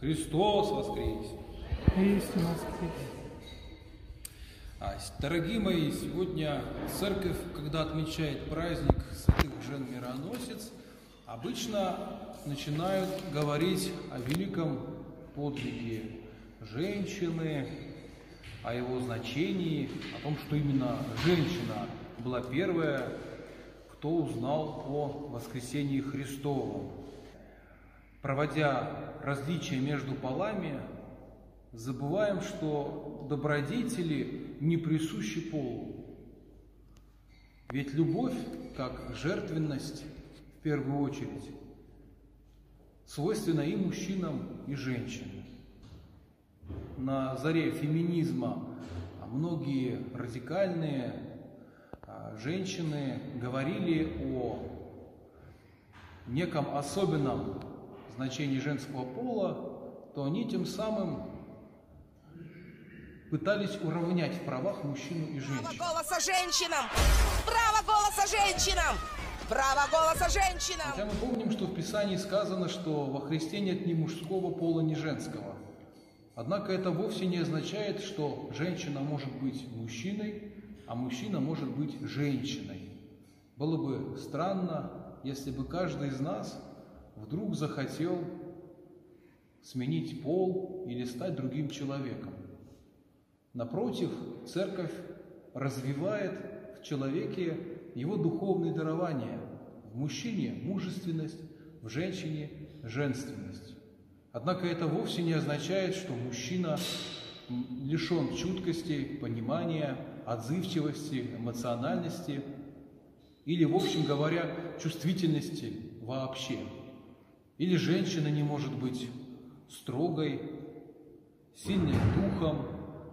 Христос воскрес! Истинно воскрес! А, Дорогие мои, сегодня церковь, когда отмечает праздник святых жен мироносец, обычно начинают говорить о великом подвиге женщины, о его значении, о том, что именно женщина была первая, кто узнал о воскресении Христовом. Проводя различия между полами, забываем, что добродетели не присущи полу. Ведь любовь, как жертвенность, в первую очередь, свойственна и мужчинам, и женщинам. На заре феминизма многие радикальные а, женщины говорили о неком особенном значении женского пола, то они тем самым пытались уравнять в правах мужчину и Право женщину. голоса женщинам! Право голоса женщинам! Право голоса женщинам! Хотя мы помним, что в Писании сказано, что во Христе нет ни мужского пола, ни женского. Однако это вовсе не означает, что женщина может быть мужчиной, а мужчина может быть женщиной. Было бы странно, если бы каждый из нас вдруг захотел сменить пол или стать другим человеком. Напротив, церковь развивает в человеке его духовные дарования. В мужчине – мужественность, в женщине – женственность. Однако это вовсе не означает, что мужчина лишен чуткости, понимания, отзывчивости, эмоциональности или, в общем говоря, чувствительности вообще. Или женщина не может быть строгой, сильной духом,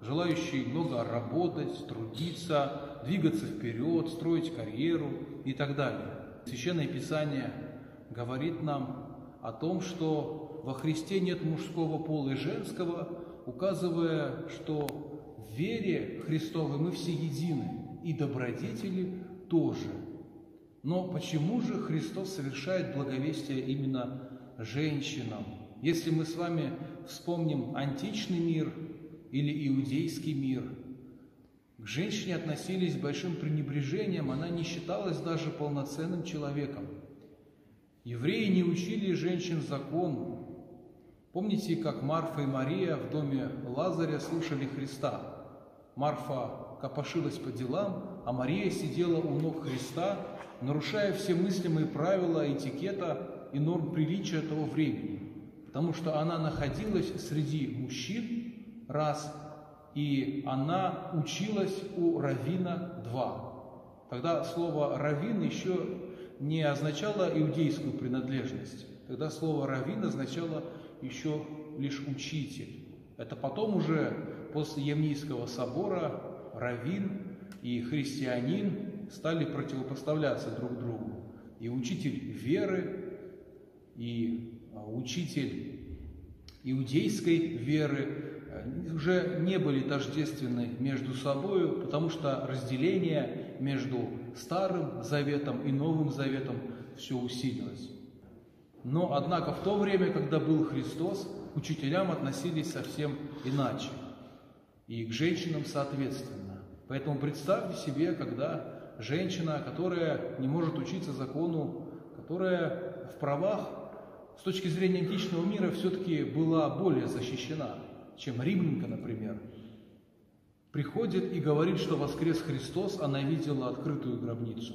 желающей много работать, трудиться, двигаться вперед, строить карьеру и так далее. Священное Писание говорит нам о том, что во Христе нет мужского пола и женского, указывая, что в вере Христовой мы все едины, и добродетели тоже. Но почему же Христос совершает благовестие именно женщинам? Если мы с вами вспомним античный мир или иудейский мир, к женщине относились с большим пренебрежением, она не считалась даже полноценным человеком. Евреи не учили женщин закону. Помните, как Марфа и Мария в доме Лазаря слушали Христа? Марфа копошилась по делам, а Мария сидела у ног Христа, нарушая все мыслимые правила этикета и норм приличия того времени, потому что она находилась среди мужчин, раз, и она училась у равина два. Тогда слово равин еще не означало иудейскую принадлежность. Тогда слово равин означало еще лишь учитель. Это потом уже после Евнийского собора равин и христианин стали противопоставляться друг другу. И учитель веры, и а, учитель иудейской веры э, уже не были тождественны между собой, потому что разделение между Старым Заветом и Новым Заветом все усилилось. Но, однако, в то время, когда был Христос, учителям относились совсем иначе. И к женщинам соответственно. Поэтому представьте себе, когда женщина, которая не может учиться закону, которая в правах с точки зрения античного мира все-таки была более защищена, чем римлянка, например, приходит и говорит, что воскрес Христос, она видела открытую гробницу.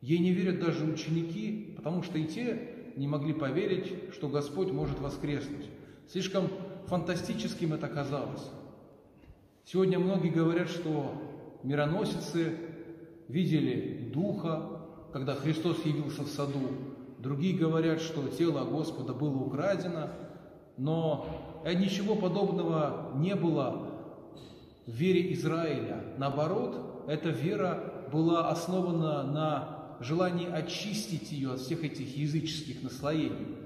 Ей не верят даже ученики, потому что и те не могли поверить, что Господь может воскреснуть. Слишком фантастическим это казалось. Сегодня многие говорят, что мироносицы видели Духа, когда Христос явился в саду. Другие говорят, что тело Господа было украдено, но ничего подобного не было в вере Израиля. Наоборот, эта вера была основана на желании очистить ее от всех этих языческих наслоений.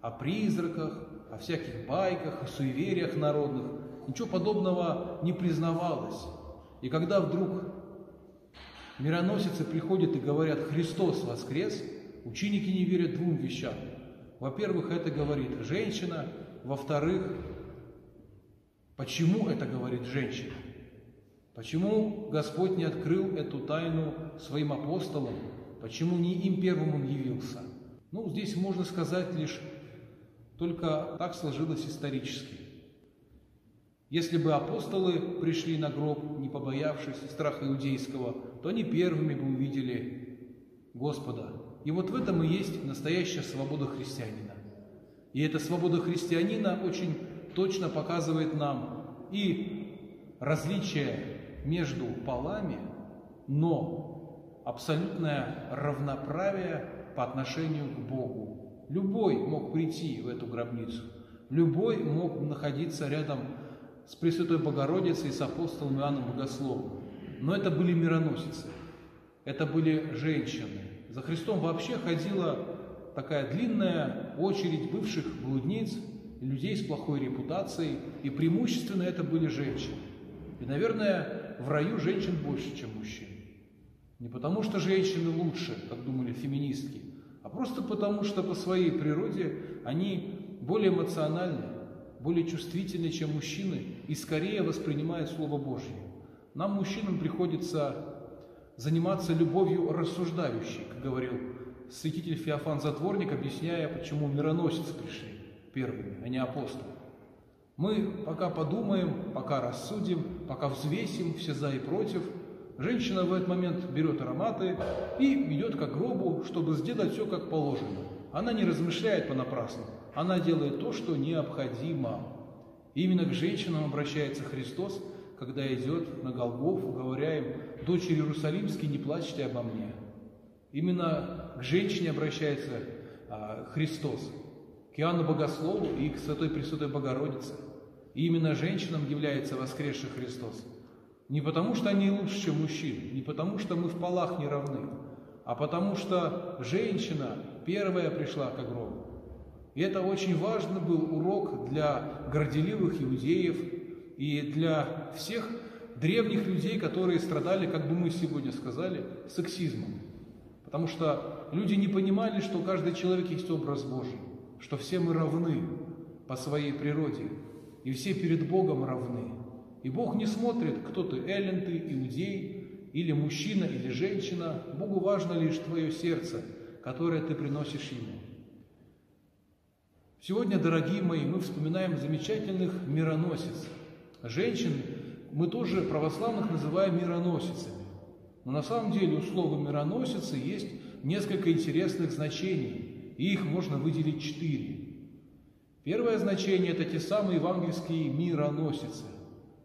О призраках, о всяких байках, о суевериях народных. Ничего подобного не признавалось. И когда вдруг мироносицы приходят и говорят «Христос воскрес», ученики не верят двум вещам. Во-первых, это говорит женщина. Во-вторых, почему это говорит женщина? Почему Господь не открыл эту тайну своим апостолам? Почему не им первым Он явился? Ну, здесь можно сказать лишь, только так сложилось исторически. Если бы апостолы пришли на гроб, не побоявшись страха иудейского, то они первыми бы увидели Господа. И вот в этом и есть настоящая свобода христианина. И эта свобода христианина очень точно показывает нам и различие между полами, но абсолютное равноправие по отношению к Богу. Любой мог прийти в эту гробницу, любой мог находиться рядом с Пресвятой Богородицей и с апостолом Иоанном Богословом. Но это были мироносицы, это были женщины. За Христом вообще ходила такая длинная очередь бывших блудниц, людей с плохой репутацией, и преимущественно это были женщины. И, наверное, в раю женщин больше, чем мужчин. Не потому, что женщины лучше, как думали феминистки, а просто потому, что по своей природе они более эмоциональны, более чувствительны, чем мужчины, и скорее воспринимают Слово Божье. Нам, мужчинам, приходится заниматься любовью рассуждающей, как говорил святитель Феофан Затворник, объясняя, почему мироносицы пришли первыми, а не апостолы. Мы пока подумаем, пока рассудим, пока взвесим все за и против, женщина в этот момент берет ароматы и идет к гробу, чтобы сделать все как положено. Она не размышляет понапрасну, она делает то, что необходимо. Именно к женщинам обращается Христос, когда идет на Голгофу, говоря им, «Дочери Иерусалимские, не плачьте обо мне». Именно к женщине обращается а, Христос, к Иоанну Богослову и к Святой Пресвятой Богородице. И именно женщинам является воскресший Христос. Не потому, что они лучше, чем мужчины, не потому, что мы в полах не равны, а потому, что женщина первая пришла к гробу. И это очень важный был урок для горделивых иудеев и для всех древних людей, которые страдали, как бы мы сегодня сказали, сексизмом. Потому что люди не понимали, что каждый человек есть образ Божий, что все мы равны по своей природе, и все перед Богом равны. И Бог не смотрит, кто ты, эллин ты, иудей, или мужчина, или женщина. Богу важно лишь твое сердце, которое ты приносишь Ему. Сегодня, дорогие мои, мы вспоминаем замечательных мироносец. Женщин мы тоже православных называем мироносицами. Но на самом деле у слова «мироносицы» есть несколько интересных значений, и их можно выделить четыре. Первое значение – это те самые евангельские мироносицы,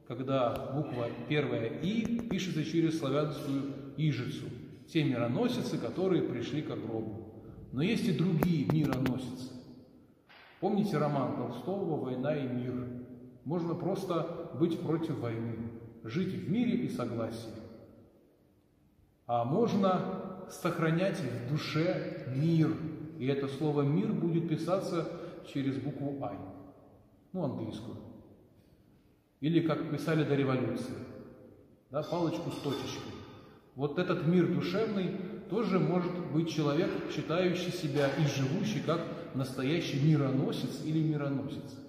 когда буква первая «и» пишется через славянскую «ижицу». Те мироносицы, которые пришли к гробу. Но есть и другие мироносицы. Помните роман Толстого «Война и мир»? Можно просто быть против войны, жить в мире и согласии. А можно сохранять в душе мир. И это слово «мир» будет писаться через букву «I», ну, английскую. Или, как писали до революции, да, палочку с точечкой. Вот этот мир душевный тоже может быть человек, считающий себя и живущий как настоящий мироносец или мироносец.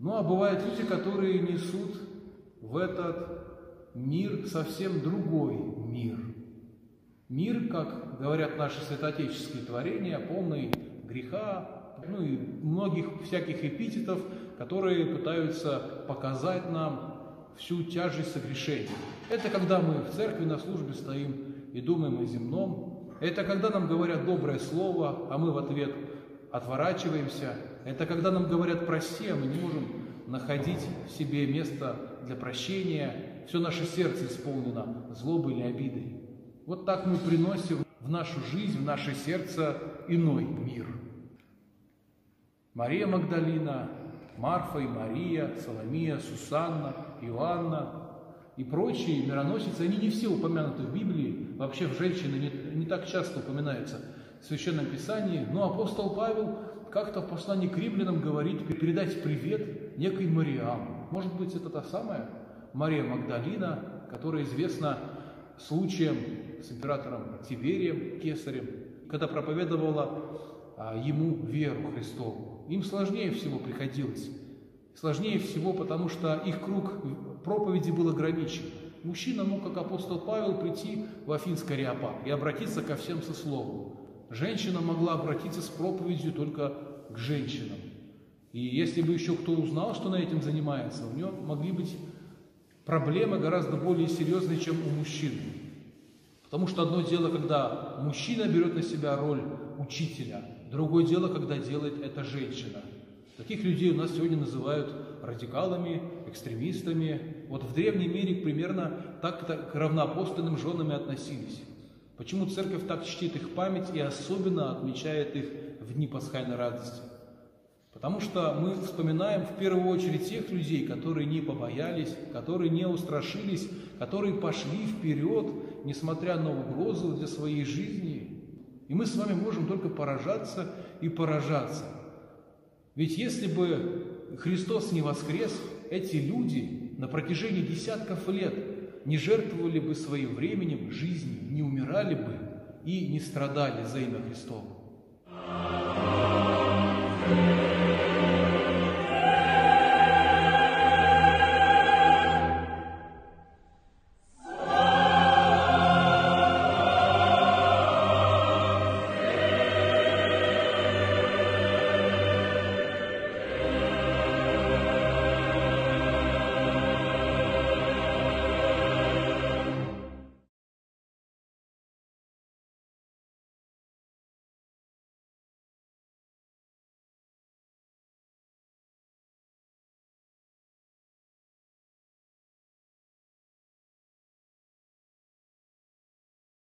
Ну, а бывают люди, которые несут в этот мир совсем другой мир. Мир, как говорят наши святоотеческие творения, полный греха, ну и многих всяких эпитетов, которые пытаются показать нам всю тяжесть согрешения. Это когда мы в церкви на службе стоим и думаем о земном. Это когда нам говорят доброе слово, а мы в ответ отворачиваемся. Это когда нам говорят «прости», а мы не можем находить в себе место для прощения. Все наше сердце исполнено злобой или обидой. Вот так мы приносим в нашу жизнь, в наше сердце иной мир. Мария Магдалина, Марфа и Мария, Соломия, Сусанна, Иоанна и прочие мироносицы, они не все упомянуты в Библии, вообще в женщины не, не так часто упоминаются в Священном Писании, но апостол Павел как-то в послании к римлянам говорит передать привет некой Мариам. Может быть, это та самая Мария Магдалина, которая известна случаем с императором Тиверием Кесарем, когда проповедовала а, ему веру Христову. Им сложнее всего приходилось. Сложнее всего, потому что их круг проповеди был ограничен. Мужчина мог, как апостол Павел, прийти в Афинский Ареопаг и обратиться ко всем со словом. Женщина могла обратиться с проповедью только к женщинам. И если бы еще кто узнал, что она этим занимается, у нее могли быть проблемы гораздо более серьезные, чем у мужчин. Потому что одно дело, когда мужчина берет на себя роль учителя, другое дело, когда делает это женщина. Таких людей у нас сегодня называют радикалами, экстремистами. Вот в древнем мире примерно так, так к равноапостольным женам и относились. Почему церковь так чтит их память и особенно отмечает их в дни пасхальной радости? Потому что мы вспоминаем в первую очередь тех людей, которые не побоялись, которые не устрашились, которые пошли вперед, несмотря на угрозу для своей жизни. И мы с вами можем только поражаться и поражаться. Ведь если бы Христос не воскрес, эти люди на протяжении десятков лет не жертвовали бы своим временем, жизнью, не умирали бы и не страдали за имя Христово. Amen.